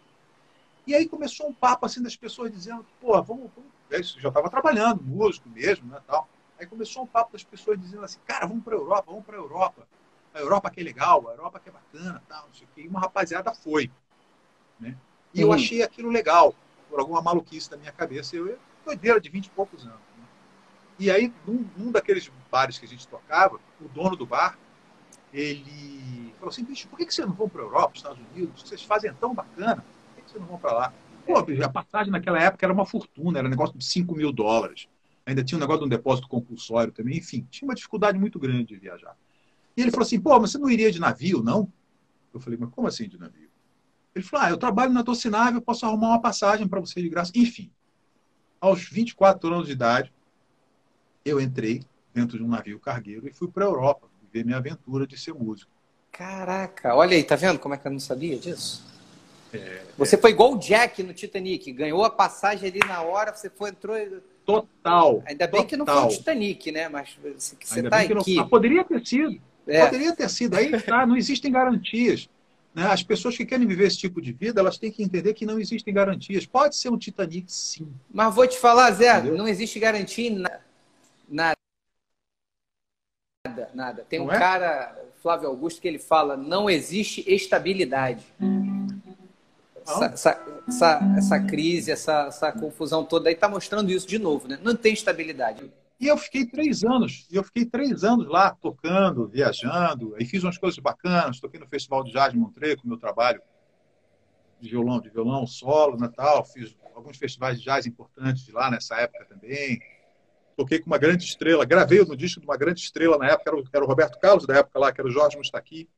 [SPEAKER 2] E aí começou um papo assim das pessoas dizendo, pô, vamos, vamos. Eu já estava trabalhando, músico mesmo, né, tal. Aí começou um papo das pessoas dizendo assim, cara, vamos para a Europa, vamos para a Europa. A Europa que é legal, a Europa que é bacana, tal, não sei o quê. E uma rapaziada foi. Né? E eu achei aquilo legal, por alguma maluquice da minha cabeça. Eu, doideira de 20 e poucos anos. Né? E aí, num, num, daqueles bares que a gente tocava, o dono do bar, ele falou assim, bicho, por que, que vocês não vão para a Europa, Estados Unidos? Vocês fazem tão bacana, por que, que vocês não vão para lá? Pô, a passagem naquela época era uma fortuna, era um negócio de 5 mil dólares ainda tinha um negócio de um depósito compulsório também, enfim, tinha uma dificuldade muito grande de viajar. E ele falou assim, pô, mas você não iria de navio, não? Eu falei, mas como assim de navio? Ele falou, ah, eu trabalho na Tocinave, eu posso arrumar uma passagem para você de graça. Enfim, aos 24 anos de idade, eu entrei dentro de um navio cargueiro e fui para a Europa viver minha aventura de ser músico.
[SPEAKER 1] Caraca, olha aí, tá vendo como é que eu não sabia disso? É, você é... foi igual o Jack no Titanic, ganhou a passagem ali na hora, você foi, entrou
[SPEAKER 2] Total.
[SPEAKER 1] Ainda bem
[SPEAKER 2] total.
[SPEAKER 1] que não foi o Titanic, né? Mas você está aqui. Não...
[SPEAKER 2] poderia ter sido. É. Poderia ter sido. Aí tá, não existem garantias. Né? As pessoas que querem viver esse tipo de vida, elas têm que entender que não existem garantias. Pode ser um Titanic, sim.
[SPEAKER 1] Mas vou te falar, Zé, Entendeu? não existe garantia em nada. Nada. Nada. Tem não um é? cara, Flávio Augusto, que ele fala: não existe estabilidade. Essa, essa, essa, essa, crise, essa, essa confusão toda aí está mostrando isso de novo, né? Não tem estabilidade.
[SPEAKER 2] E eu fiquei três anos, e eu fiquei três anos lá tocando, viajando, aí fiz umas coisas bacanas, toquei no Festival de Jazz de Montreux com meu trabalho de violão, de violão solo, Natal, fiz alguns festivais de jazz importantes de lá nessa época também. Toquei com uma grande estrela, gravei no disco de uma grande estrela na época, era o, era o Roberto Carlos da época lá, que era o Jorge Mustaqui.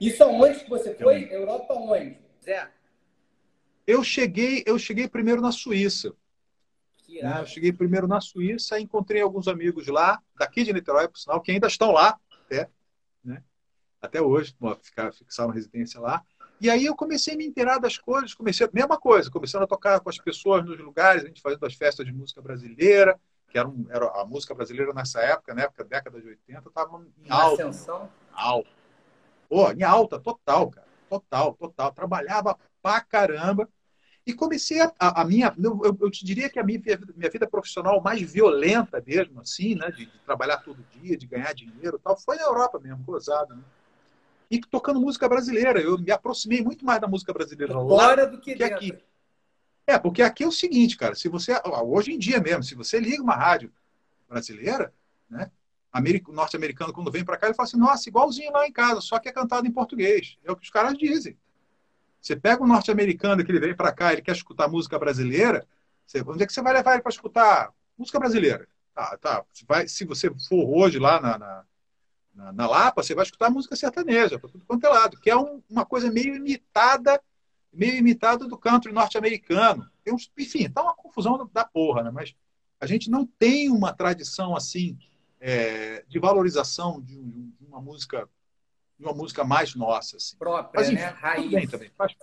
[SPEAKER 1] Isso aonde que você foi? Europa onde? Zé?
[SPEAKER 2] Eu cheguei, eu cheguei primeiro na Suíça. Né? Eu cheguei primeiro na Suíça, encontrei alguns amigos lá, daqui de Niterói, por sinal, que ainda estão lá, até, né? até hoje, ficar, fixar uma residência lá. E aí eu comecei a me inteirar das coisas, comecei a mesma coisa, começando a tocar com as pessoas nos lugares, a gente fazendo as festas de música brasileira, que era, um, era a música brasileira nessa época, na época, década de 80, estava em alta. Ascensão? Alta. Pô, em alta, total, cara. Total, total. Trabalhava pra caramba. E comecei a, a, a minha, eu, eu, te diria que a minha, minha vida profissional mais violenta mesmo, assim, né, de, de trabalhar todo dia, de ganhar dinheiro tal, foi na Europa mesmo, gozado, né? E tocando música brasileira. Eu me aproximei muito mais da música brasileira
[SPEAKER 1] Fora do que,
[SPEAKER 2] que aqui. É, porque aqui é o seguinte, cara, se você, hoje em dia mesmo, se você liga uma rádio brasileira, né, norte-americano, quando vem para cá, ele fala assim, nossa, igualzinho lá em casa, só que é cantado em português. É o que os caras dizem. Você pega um norte-americano que ele vem para cá, ele quer escutar música brasileira, você, onde é que você vai levar ele para escutar música brasileira? Tá, tá. Vai, se você for hoje lá na, na, na, na Lapa, você vai escutar música sertaneja, para tudo quanto é lado, que é um, uma coisa meio imitada, meio imitada do country norte-americano. Enfim, tá uma confusão da porra, né? Mas a gente não tem uma tradição assim é, de valorização de, de uma música de uma música mais nossa. Assim.
[SPEAKER 1] Própria, Mas, enfim, né? Raiz. Bem também. Faz...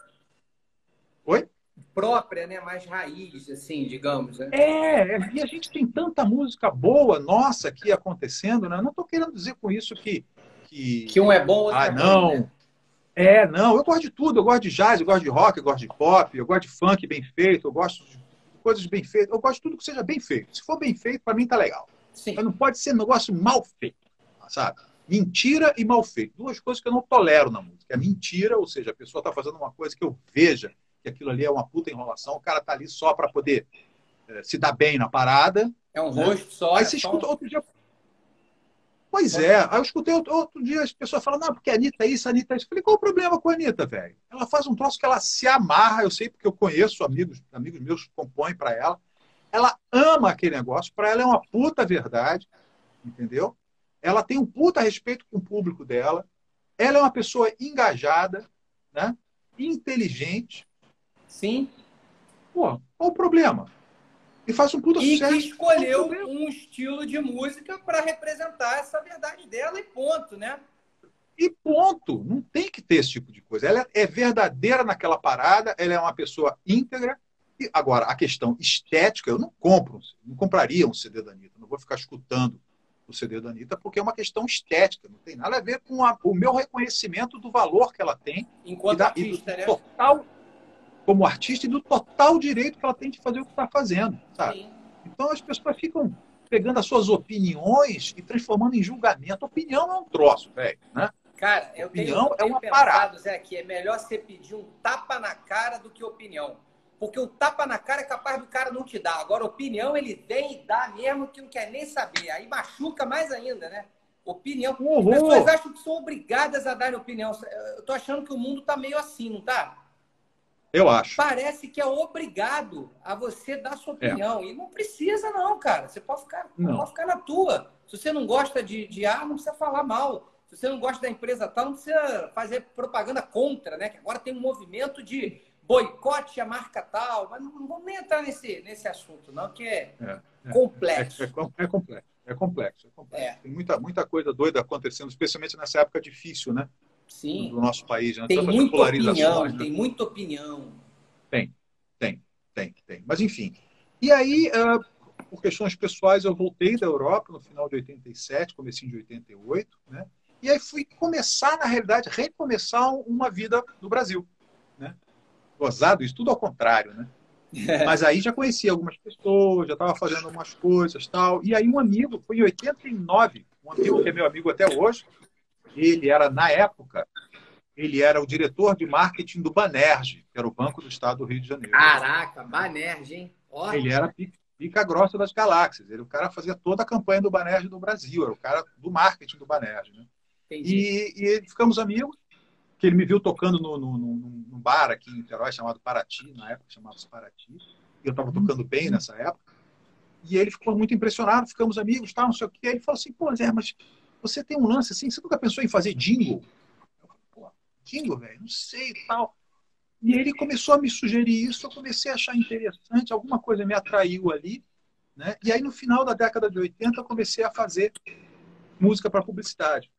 [SPEAKER 2] Oi?
[SPEAKER 1] Própria, né? Mais raiz, assim, digamos. Né?
[SPEAKER 2] É, e a gente tem tanta música boa, nossa, aqui acontecendo, né? Não estou querendo dizer com isso que.
[SPEAKER 1] Que, que um é bom, outro
[SPEAKER 2] ah,
[SPEAKER 1] é
[SPEAKER 2] não.
[SPEAKER 1] Bom, né?
[SPEAKER 2] É, não, eu gosto de tudo. Eu gosto de jazz, eu gosto de rock, eu gosto de pop, eu gosto de funk bem feito, eu gosto de coisas bem feitas. Eu gosto de tudo que seja bem feito. Se for bem feito, para mim tá legal. Sim. Mas não pode ser negócio mal feito, sabe? Mentira e mal feito. Duas coisas que eu não tolero na música. É mentira, ou seja, a pessoa está fazendo uma coisa que eu veja que aquilo ali é uma puta enrolação, o cara tá ali só para poder é, se dar bem na parada.
[SPEAKER 1] É um né? rosto só.
[SPEAKER 2] Aí
[SPEAKER 1] é
[SPEAKER 2] você escuta outro dia. Pois é, aí eu escutei outro, outro dia as pessoas falando, não, porque a Anitta é isso, a Anitta é isso. Eu falei, qual o problema com a Anitta, velho? Ela faz um troço que ela se amarra, eu sei porque eu conheço amigos, amigos meus que compõem para ela. Ela ama aquele negócio, para ela é uma puta verdade, entendeu? Ela tem um puta respeito com o público dela, ela é uma pessoa engajada, né? inteligente.
[SPEAKER 1] Sim.
[SPEAKER 2] Pô, qual o problema? E faz um puta
[SPEAKER 1] e
[SPEAKER 2] sucesso.
[SPEAKER 1] E que escolheu um estilo de música para representar essa verdade dela e ponto, né?
[SPEAKER 2] E ponto. Não tem que ter esse tipo de coisa. Ela é verdadeira naquela parada, ela é uma pessoa íntegra. E agora, a questão estética, eu não compro, não compraria um CD da Anitta, não vou ficar escutando o CD da Anitta, porque é uma questão estética, não tem nada a ver com a, o meu reconhecimento do valor que ela tem
[SPEAKER 1] enquanto da, artista,
[SPEAKER 2] né? total, como artista e do total direito que ela tem de fazer o que está fazendo, sabe? Sim. Então as pessoas ficam pegando as suas opiniões e transformando em julgamento. Opinião é um troço, velho, né?
[SPEAKER 1] Cara, eu opinião tenho, é uma pensado, parada. Zé, que é melhor você pedir um tapa na cara do que opinião. Porque o tapa na cara é capaz do cara não te dar. Agora, opinião, ele vem e dá mesmo que não quer nem saber. Aí machuca mais ainda, né? Opinião. Uhum. As pessoas acham que são obrigadas a dar opinião. Eu tô achando que o mundo tá meio assim, não tá?
[SPEAKER 2] Eu acho.
[SPEAKER 1] Parece que é obrigado a você dar sua é. opinião. É. E não precisa, não, cara. Você pode ficar, não. pode ficar na tua. Se você não gosta de, de A, não precisa falar mal. Se você não gosta da empresa tal, não precisa fazer propaganda contra, né? Que agora tem um movimento de boicote a marca tal, mas não vamos nem entrar nesse, nesse assunto, não, que é, é, é complexo.
[SPEAKER 2] É, é, é, complexo. É complexo, é complexo. Tem muita, muita coisa doida acontecendo, especialmente nessa época difícil, né?
[SPEAKER 1] Sim.
[SPEAKER 2] Do nosso país. Né?
[SPEAKER 1] Tem muita opinião, né? tem muita opinião.
[SPEAKER 2] Tem, tem, tem, tem. Mas enfim. E aí, uh, por questões pessoais, eu voltei da Europa no final de 87, comecinho de 88, né? E aí fui começar, na realidade, recomeçar uma vida no Brasil gozado isso, tudo ao contrário, né? Mas aí já conhecia algumas pessoas, já estava fazendo algumas coisas tal. E aí um amigo, foi em 89, um amigo que é meu amigo até hoje, ele era, na época, ele era o diretor de marketing do Banerj, que era o Banco do Estado do Rio de Janeiro.
[SPEAKER 1] Caraca, Banerj, hein?
[SPEAKER 2] Ele era pica grossa das galáxias. Ele, o cara fazia toda a campanha do Banerj no Brasil, era o cara do marketing do Banerj. Né? E, e ficamos amigos que ele me viu tocando no, no, no, num bar aqui em Niterói chamado Paraty, na época chamava-se Paraty, e eu estava tocando bem nessa época. E ele ficou muito impressionado, ficamos amigos, tal, não sei o quê. Ele falou assim, pô, Zé, mas você tem um lance assim, você nunca pensou em fazer jingle? Eu falei, pô, jingle, velho, não sei e tal. E ele começou a me sugerir isso, eu comecei a achar interessante, alguma coisa me atraiu ali, né? E aí no final da década de 80 eu comecei a fazer música para publicidade.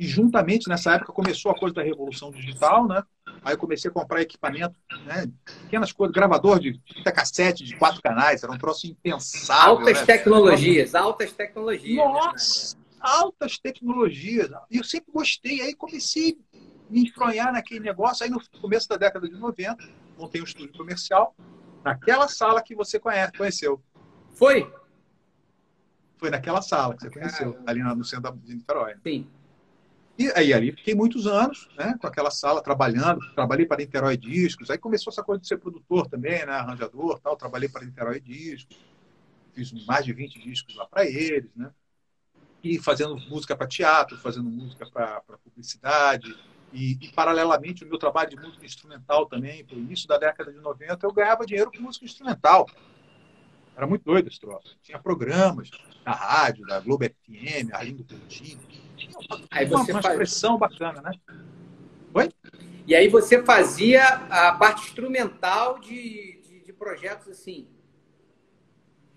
[SPEAKER 2] E juntamente nessa época começou a coisa da revolução digital, né? Aí eu comecei a comprar equipamento, né? Pequenas coisas, gravador de fita cassete de quatro canais, era um troço impensável.
[SPEAKER 1] Altas
[SPEAKER 2] né?
[SPEAKER 1] tecnologias, altas tecnologias.
[SPEAKER 2] Né, Nossa, né? altas tecnologias. E eu sempre gostei, aí comecei a me enfronhar naquele negócio. Aí no começo da década de 90, montei um estúdio comercial naquela sala que você conhece, conheceu.
[SPEAKER 1] Foi?
[SPEAKER 2] Foi naquela sala que você conheceu, Caramba. ali no centro de Niterói.
[SPEAKER 1] Sim.
[SPEAKER 2] E aí ali fiquei muitos anos, né, com aquela sala trabalhando, trabalhei para Niterói Discos, aí começou essa coisa de ser produtor também, né, arranjador, tal, trabalhei para Niterói Discos, fiz mais de 20 discos lá para eles, né? E fazendo música para teatro, fazendo música para publicidade, e, e, paralelamente o meu trabalho de música instrumental também, no início da década de 90, eu ganhava dinheiro com música instrumental. Era muito doido esse troço. Tinha programas na rádio, da Globo FM, Arlindo Coutinho,
[SPEAKER 1] Aí você
[SPEAKER 2] uma, uma expressão bacana, né?
[SPEAKER 1] Oi? E aí você fazia a parte instrumental de, de, de projetos assim.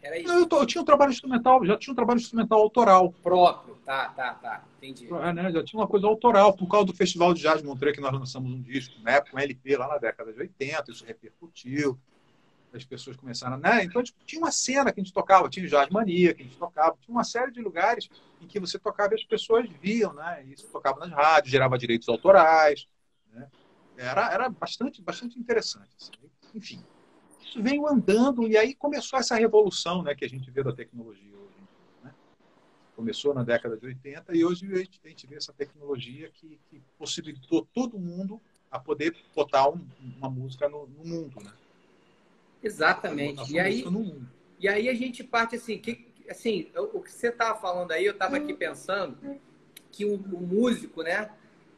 [SPEAKER 2] Era isso? Eu, eu, tinha um trabalho instrumental, já tinha um trabalho instrumental autoral.
[SPEAKER 1] Próprio, tá, tá, tá. Entendi.
[SPEAKER 2] É, né? Já tinha uma coisa autoral, por causa do Festival de Jazz de Montreux, que nós lançamos um disco, na época, um LP lá na década de 80, isso repercutiu as pessoas começaram, né? Então tipo, tinha uma cena que a gente tocava, tinha o Jazz Mania que a gente tocava, tinha uma série de lugares em que você tocava e as pessoas viam, né? Isso tocava nas rádios, gerava direitos autorais, né? Era, era bastante, bastante interessante. Assim. Enfim, isso veio andando e aí começou essa revolução, né? Que a gente vê da tecnologia hoje. Né? Começou na década de 80 e hoje a gente vê essa tecnologia que, que possibilitou todo mundo a poder botar um, uma música no, no mundo, né?
[SPEAKER 1] Exatamente. E aí, e aí a gente parte assim, que, assim, o que você estava falando aí, eu estava aqui pensando que o, o, músico, né,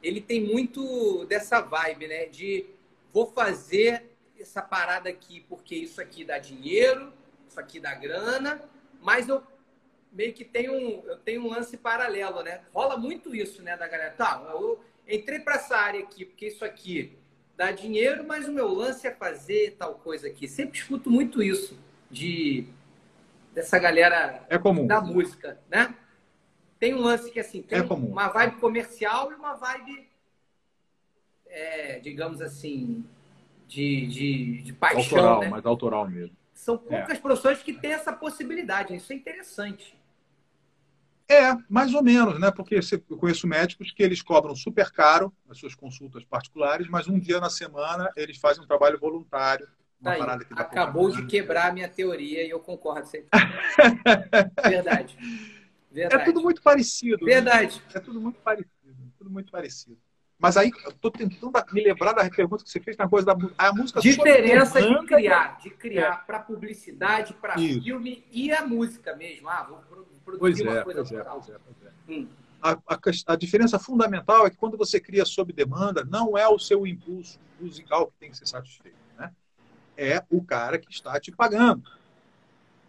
[SPEAKER 1] ele tem muito dessa vibe, né, de vou fazer essa parada aqui porque isso aqui dá dinheiro, isso aqui dá grana, mas eu meio que tenho um, eu tenho um lance paralelo, né? Rola muito isso, né, da galera. Tá, eu entrei para essa área aqui porque isso aqui dá dinheiro, mas o meu lance é fazer tal coisa aqui. Sempre escuto muito isso de dessa galera
[SPEAKER 2] é comum.
[SPEAKER 1] da música, né? Tem um lance que assim tem é uma vibe comercial e uma vibe, é, digamos assim, de, de, de paixão,
[SPEAKER 2] autoral,
[SPEAKER 1] né?
[SPEAKER 2] mais autoral mesmo.
[SPEAKER 1] São poucas é. profissões que têm essa possibilidade. Isso é interessante.
[SPEAKER 2] É, mais ou menos, né? Porque eu conheço médicos que eles cobram super caro as suas consultas particulares, mas um dia na semana eles fazem um trabalho voluntário.
[SPEAKER 1] Uma tá parada que Acabou de quebrar a minha teoria e eu concordo sempre. Verdade. [laughs] Verdade.
[SPEAKER 2] É tudo muito parecido.
[SPEAKER 1] Né? Verdade.
[SPEAKER 2] Né? É tudo muito parecido. Tudo muito parecido. Mas aí eu estou tentando me lembrar da pergunta que você fez na coisa da a música.
[SPEAKER 1] Diferença de criar, de criar é. para publicidade, para filme e a música mesmo. Ah, vou produzir pois uma é, coisa pois é, pois é, pois é. Hum.
[SPEAKER 2] A, a, a, diferença fundamental é que quando você cria sob demanda, não é o seu impulso musical que tem que ser satisfeito, né? É o cara que está te pagando,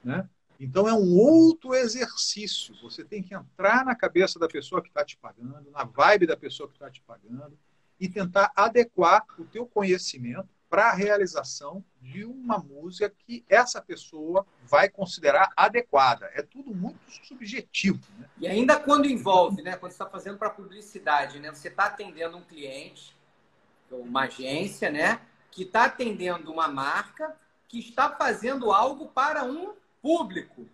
[SPEAKER 2] né? Então é um outro exercício. Você tem que entrar na cabeça da pessoa que está te pagando, na vibe da pessoa que está te pagando e tentar adequar o teu conhecimento para a realização de uma música que essa pessoa vai considerar adequada. É tudo muito subjetivo. Né?
[SPEAKER 1] E ainda quando envolve, né? Quando está fazendo para publicidade, né? Você está atendendo um cliente, uma agência, né? Que está atendendo uma marca que está fazendo algo para um público.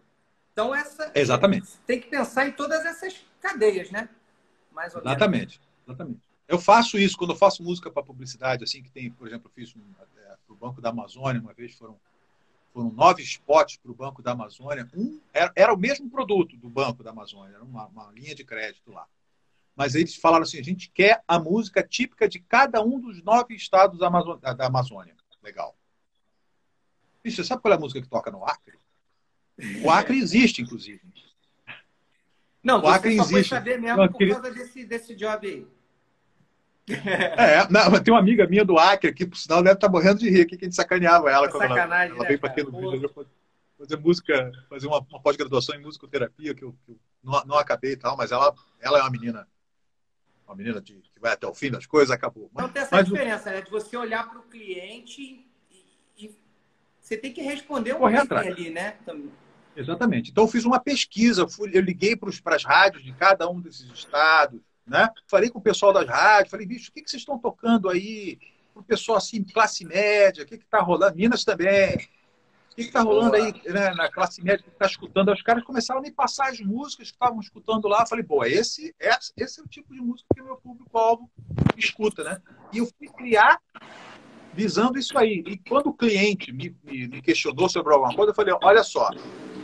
[SPEAKER 1] Então, essa.
[SPEAKER 2] Exatamente.
[SPEAKER 1] Tem que pensar em todas essas cadeias, né?
[SPEAKER 2] Mais ou exatamente, menos. exatamente. Eu faço isso quando eu faço música para publicidade, assim, que tem, por exemplo, eu fiz um, é, para o Banco da Amazônia, uma vez foram, foram nove spots para o Banco da Amazônia. Um era, era, o mesmo produto do Banco da Amazônia, era uma, uma linha de crédito lá. Mas eles falaram assim: a gente quer a música típica de cada um dos nove estados da, Amazônia. Da Amazônia. Legal. Bicho, sabe qual é a música que toca no Acre? O Acre existe, inclusive.
[SPEAKER 1] Não, o Acre só existe. foi saber mesmo não, por queria... causa desse, desse job aí.
[SPEAKER 2] É, não, tem uma amiga minha do Acre que, por sinal, deve estar tá morrendo de rir aqui, que a gente sacaneava ela quando ela, ela né, veio para aqui no vídeo fazer música, fazer uma, uma pós-graduação em musicoterapia, que eu, que eu não, não, acabei e tal, mas ela, ela é uma menina, uma menina de, que vai até o fim das coisas, acabou.
[SPEAKER 1] Mas, então tem essa mas, diferença, né? De você olhar para o cliente você tem que responder um ali, né?
[SPEAKER 2] Exatamente. Então, eu fiz uma pesquisa, eu liguei para as rádios de cada um desses estados, Né? Falei com o pessoal das rádios, falei, bicho, o que, que vocês estão tocando aí? O pessoal assim, classe média, o que está rolando? Minas também. O que está rolando aí né, na classe média que está escutando? Os caras começaram a me passar as músicas que estavam escutando lá. Eu falei, pô, esse, esse, esse é o tipo de música que o meu público-alvo escuta, né? E eu fui criar visando isso aí. E quando o cliente me, me, me questionou sobre alguma coisa, eu falei, olha só,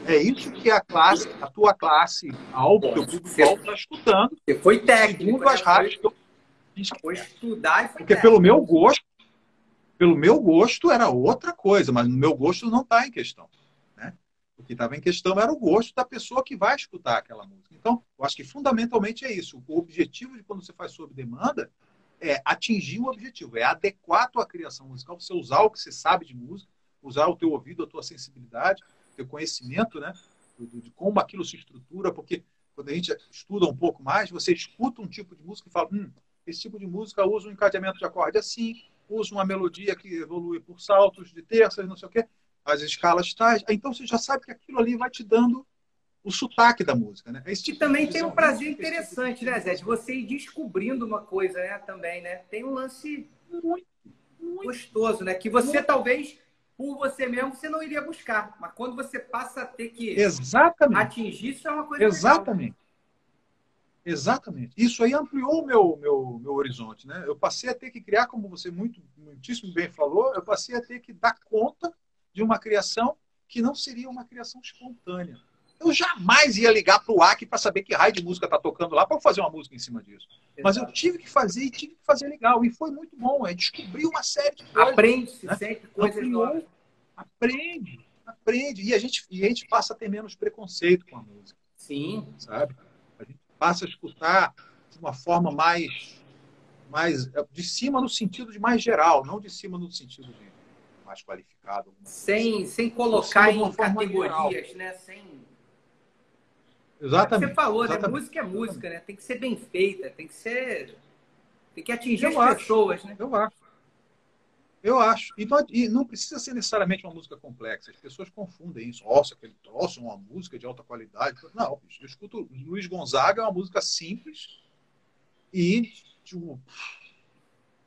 [SPEAKER 2] é isso que a classe, a tua classe alvo, teu público-alvo está escutando.
[SPEAKER 1] Você foi técnico.
[SPEAKER 2] Segundo as rádios que eu
[SPEAKER 1] foi estudar e foi
[SPEAKER 2] Porque pelo meu gosto, pelo meu gosto era outra coisa, mas no meu gosto não está em questão. Né? O que estava em questão era o gosto da pessoa que vai escutar aquela música. Então, eu acho que fundamentalmente é isso. O objetivo de quando você faz sob demanda é atingir o objetivo, é adequar a criação musical, você usar o que você sabe de música, usar o teu ouvido, a tua sensibilidade, o teu conhecimento, né, de como aquilo se estrutura, porque quando a gente estuda um pouco mais, você escuta um tipo de música e fala, hum, esse tipo de música usa um encadeamento de acorde assim, usa uma melodia que evolui por saltos de terças, não sei o quê, as escalas tais. Então você já sabe que aquilo ali vai te dando o sotaque da música, né?
[SPEAKER 1] Esse tipo e também tem um prazer interessante, né, Zé? De você ir descobrindo uma coisa, né? Também, né? Tem um lance muito, muito gostoso, né? Que você muito. talvez por você mesmo você não iria buscar, mas quando você passa a ter que
[SPEAKER 2] Exatamente.
[SPEAKER 1] atingir isso é uma coisa
[SPEAKER 2] Exatamente.
[SPEAKER 1] Legal.
[SPEAKER 2] Exatamente. Isso aí ampliou o meu, meu, meu horizonte. Né? Eu passei a ter que criar, como você muito, muitíssimo bem falou, eu passei a ter que dar conta de uma criação que não seria uma criação espontânea. Eu jamais ia ligar para o AC para saber que raio de música está tocando lá para fazer uma música em cima disso. Exato. Mas eu tive que fazer e tive que fazer legal. E foi muito bom. É descobrir uma série de coisas.
[SPEAKER 1] Aprende-se né? sempre coisas novas.
[SPEAKER 2] Aprende, aprende. E a, gente, e a gente passa a ter menos preconceito com a música.
[SPEAKER 1] Sim.
[SPEAKER 2] Sabe? passa a escutar de uma forma mais, mais de cima no sentido de mais geral, não de cima no sentido de mais qualificado.
[SPEAKER 1] Sem, sem colocar em categorias, né? Sem...
[SPEAKER 2] Exatamente.
[SPEAKER 1] Você falou,
[SPEAKER 2] né?
[SPEAKER 1] Exatamente. né? Música é música, né? Tem que ser bem feita, tem que ser. Tem que atingir eu as acho, pessoas, né?
[SPEAKER 2] Eu acho. Eu acho. E não, e não, precisa ser necessariamente uma música complexa. As pessoas confundem isso. Nossa, aquele troço, uma música de alta qualidade. Não, eu escuto Luiz Gonzaga, é uma música simples e de, um,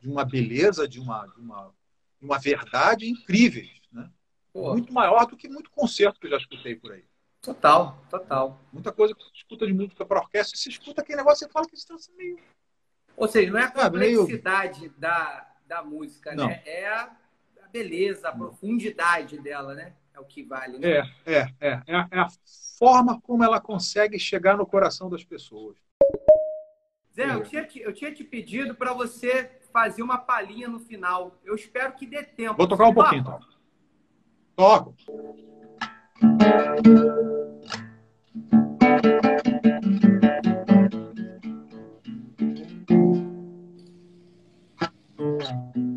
[SPEAKER 2] de uma beleza, de uma, de uma, de uma verdade incríveis. Né? Muito maior do que muito concerto que eu já escutei por aí.
[SPEAKER 1] Total, total.
[SPEAKER 2] Muita coisa que você escuta de música para orquestra, você escuta aquele negócio e fala que está meio.
[SPEAKER 1] Ou seja, não é a complexidade meio... da da música, Não. né? É a, beleza, a profundidade dela, né? É o que vale. Né?
[SPEAKER 2] É, é, é, é, a, é a forma como ela consegue chegar no coração das pessoas.
[SPEAKER 1] Zé, eu, tinha te, eu tinha te pedido para você fazer uma palhinha no final. Eu espero que dê tempo.
[SPEAKER 2] Vou tocar um pouquinho, então. Toco.
[SPEAKER 1] Thank you.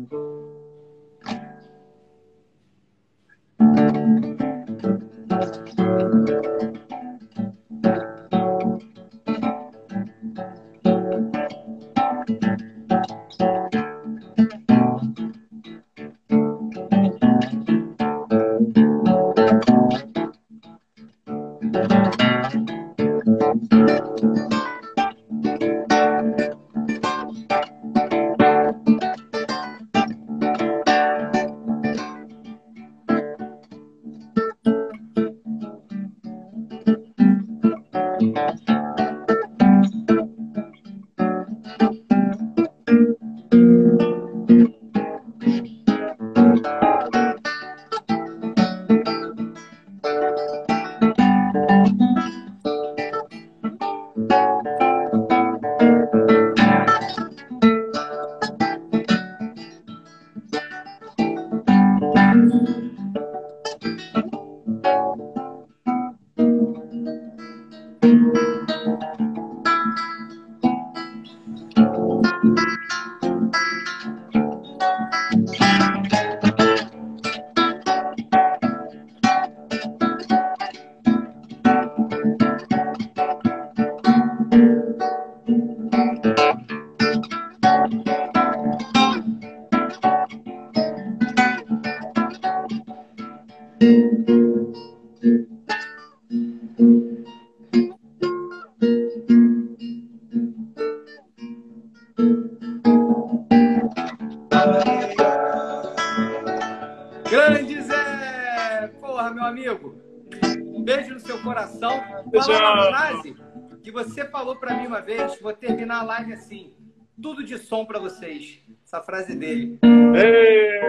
[SPEAKER 1] Falou para mim uma vez. Vou terminar a live assim. Tudo de som para vocês. Essa frase dele. Ei.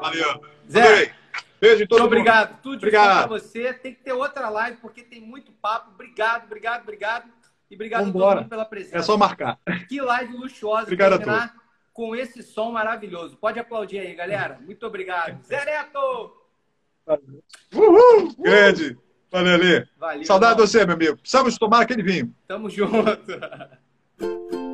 [SPEAKER 2] Valeu.
[SPEAKER 1] Zé.
[SPEAKER 2] Beijo em todo
[SPEAKER 1] Muito obrigado.
[SPEAKER 2] mundo.
[SPEAKER 1] Tudo de
[SPEAKER 2] obrigado.
[SPEAKER 1] bom pra você. Tem que ter outra live, porque tem muito papo. Obrigado, obrigado, obrigado. E obrigado
[SPEAKER 2] Vambora.
[SPEAKER 1] a todo mundo pela presença.
[SPEAKER 2] É só marcar.
[SPEAKER 1] Que live luxuosa.
[SPEAKER 2] Obrigado a
[SPEAKER 1] terminar com esse som maravilhoso. Pode aplaudir aí, galera. Muito obrigado. Zé Neto!
[SPEAKER 2] Uhul! Grande. Valeu, Lê.
[SPEAKER 1] Valeu.
[SPEAKER 2] Saudade de você, meu amigo. Precisamos tomar aquele vinho.
[SPEAKER 1] Tamo junto. [laughs]